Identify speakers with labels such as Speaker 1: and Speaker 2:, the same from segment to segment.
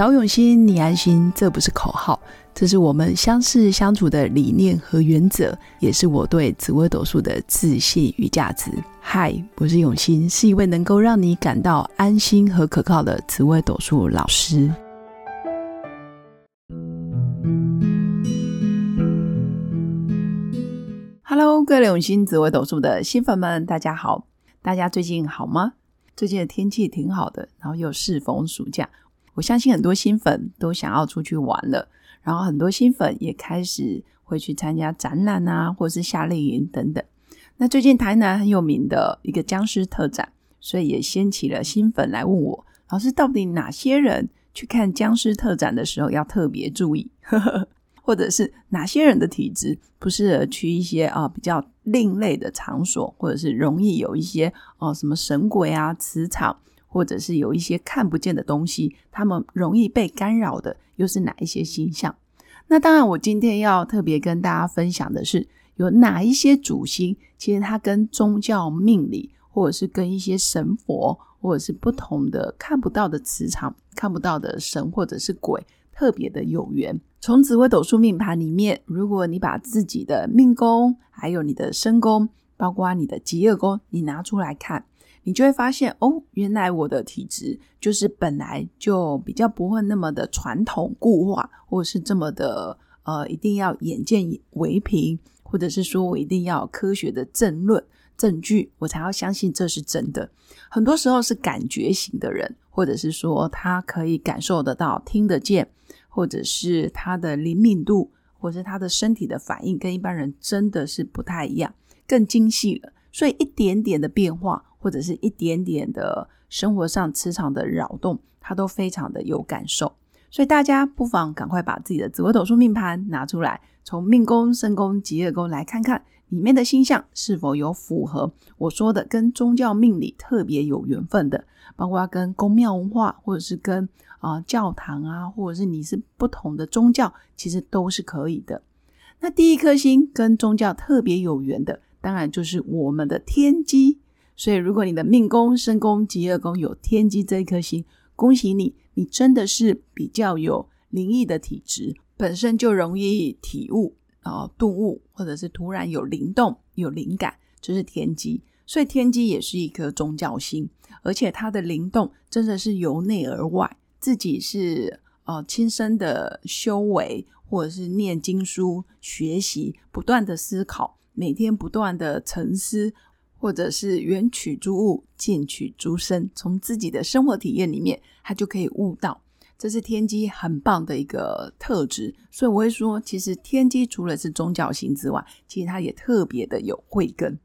Speaker 1: 找永新，你安心，这不是口号，这是我们相识相处的理念和原则，也是我对紫微斗数的自信与价值。嗨，我是永新，是一位能够让你感到安心和可靠的紫微斗数老师。Hello，各位永新紫微斗数的新粉们，大家好！大家最近好吗？最近的天气挺好的，然后又适逢暑假。我相信很多新粉都想要出去玩了，然后很多新粉也开始会去参加展览啊，或是夏令营等等。那最近台南很有名的一个僵尸特展，所以也掀起了新粉来问我，老师到底哪些人去看僵尸特展的时候要特别注意，或者是哪些人的体质不适合去一些啊比较另类的场所，或者是容易有一些哦什么神鬼啊磁场。或者是有一些看不见的东西，他们容易被干扰的，又是哪一些星象？那当然，我今天要特别跟大家分享的是，有哪一些主星，其实它跟宗教命理，或者是跟一些神佛，或者是不同的看不到的磁场、看不到的神或者是鬼，特别的有缘。从紫微斗数命盘里面，如果你把自己的命宫，还有你的身宫，包括你的吉业宫，你拿出来看。你就会发现哦，原来我的体质就是本来就比较不会那么的传统固化，或者是这么的呃，一定要眼见为凭，或者是说我一定要科学的证论证据，我才要相信这是真的。很多时候是感觉型的人，或者是说他可以感受得到、听得见，或者是他的灵敏度，或者是他的身体的反应跟一般人真的是不太一样，更精细了。所以一点点的变化。或者是一点点的生活上磁场的扰动，他都非常的有感受。所以大家不妨赶快把自己的紫微斗数命盘拿出来，从命宫、身宫、吉业宫来看看里面的星象是否有符合我说的跟宗教命理特别有缘分的，包括跟宫庙文化，或者是跟啊教堂啊，或者是你是不同的宗教，其实都是可以的。那第一颗星跟宗教特别有缘的，当然就是我们的天机。所以，如果你的命宫、身宫、吉业宫有天机这一颗星，恭喜你，你真的是比较有灵异的体质，本身就容易体悟啊、顿悟，或者是突然有灵动、有灵感，这是天机。所以，天机也是一颗宗教星，而且它的灵动真的是由内而外，自己是呃亲身的修为，或者是念经书、学习，不断的思考，每天不断的沉思。或者是远取诸物，近取诸身，从自己的生活体验里面，他就可以悟到，这是天机很棒的一个特质。所以我会说，其实天机除了是宗教性之外，其实它也特别的有慧根。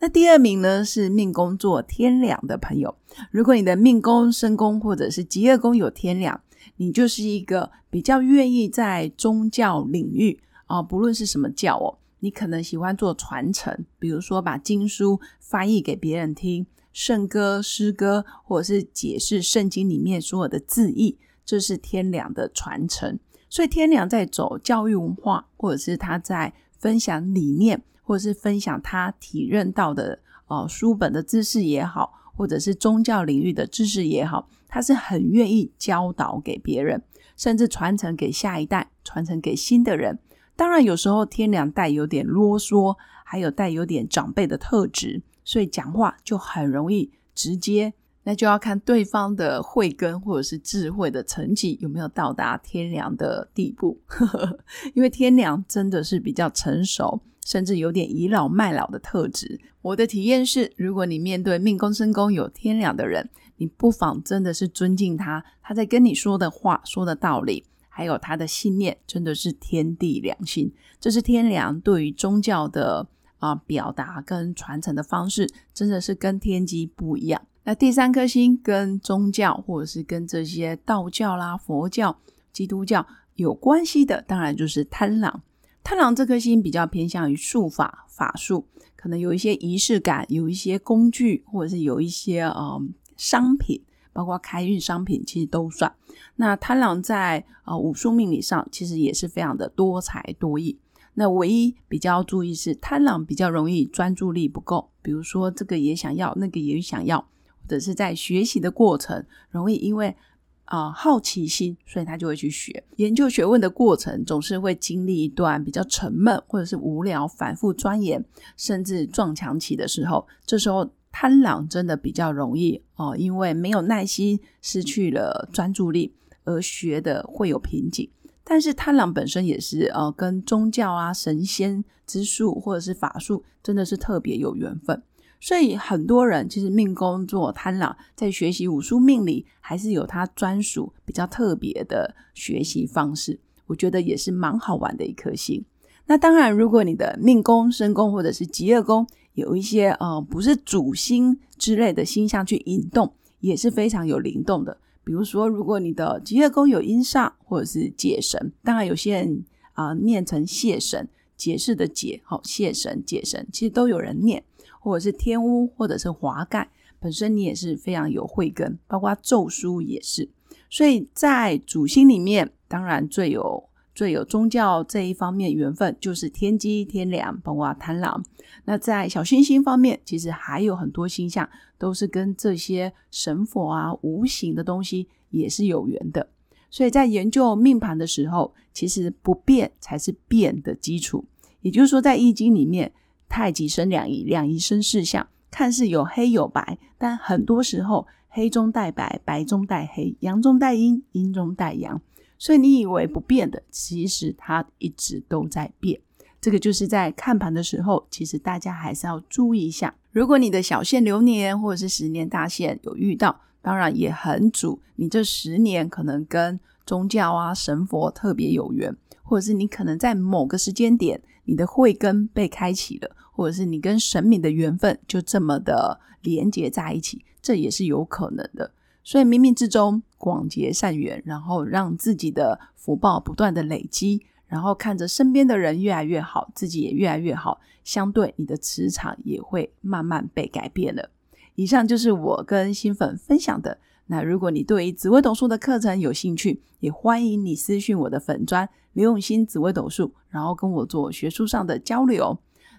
Speaker 1: 那第二名呢，是命宫做天梁的朋友。如果你的命宫、身宫或者是吉业宫有天梁，你就是一个比较愿意在宗教领域啊，不论是什么教哦。你可能喜欢做传承，比如说把经书翻译给别人听，圣歌、诗歌，或者是解释圣经里面所有的字义，这是天良的传承。所以天良在走教育文化，或者是他在分享理念，或者是分享他体认到的哦书本的知识也好，或者是宗教领域的知识也好，他是很愿意教导给别人，甚至传承给下一代，传承给新的人。当然，有时候天良带有点啰嗦，还有带有点长辈的特质，所以讲话就很容易直接。那就要看对方的慧根或者是智慧的层级有没有到达天良的地步。因为天良真的是比较成熟，甚至有点倚老卖老的特质。我的体验是，如果你面对命宫身宫有天良的人，你不妨真的是尊敬他，他在跟你说的话、说的道理。还有他的信念真的是天地良心，这是天良对于宗教的啊表达跟传承的方式，真的是跟天机不一样。那第三颗星跟宗教或者是跟这些道教啦、佛教、基督教有关系的，当然就是贪狼。贪狼这颗星比较偏向于术法法术，可能有一些仪式感，有一些工具，或者是有一些嗯商品。包括开运商品，其实都算。那贪狼在呃武术命理上，其实也是非常的多才多艺。那唯一比较注意是，贪狼比较容易专注力不够，比如说这个也想要，那个也想要，或者是在学习的过程，容易因为啊好奇心，所以他就会去学。研究学问的过程总是会经历一段比较沉闷或者是无聊、反复钻研，甚至撞墙期的时候。这时候贪狼真的比较容易哦，因为没有耐心，失去了专注力，而学的会有瓶颈。但是贪狼本身也是呃，跟宗教啊、神仙之术或者是法术，真的是特别有缘分。所以很多人其实命宫做贪狼，在学习武术命理，还是有他专属比较特别的学习方式。我觉得也是蛮好玩的一颗星。那当然，如果你的命宫、身宫或者是吉厄宫有一些呃不是主星之类的星象去引动，也是非常有灵动的。比如说，如果你的吉业宫有阴煞或者是解神，当然有些人啊念成谢神，解释的解，好谢神解神，其实都有人念，或者是天屋或者是华盖，本身你也是非常有慧根，包括咒书也是，所以在主星里面，当然最有。最有宗教这一方面缘分，就是天机、天良，包括贪狼。那在小星星方面，其实还有很多星象，都是跟这些神佛啊、无形的东西也是有缘的。所以在研究命盘的时候，其实不变才是变的基础。也就是说，在易经里面，太极生两仪，两仪生四象，看似有黑有白，但很多时候黑中带白，白中带黑，阳中带阴，阴中带阳。所以你以为不变的，其实它一直都在变。这个就是在看盘的时候，其实大家还是要注意一下。如果你的小限流年或者是十年大限有遇到，当然也很主，你这十年可能跟宗教啊、神佛特别有缘，或者是你可能在某个时间点，你的慧根被开启了，或者是你跟神明的缘分就这么的连接在一起，这也是有可能的。所以冥冥之中广结善缘，然后让自己的福报不断的累积，然后看着身边的人越来越好，自己也越来越好，相对你的磁场也会慢慢被改变了。以上就是我跟新粉分享的。那如果你对紫微斗数的课程有兴趣，也欢迎你私讯我的粉砖刘永新紫微斗数，然后跟我做学术上的交流。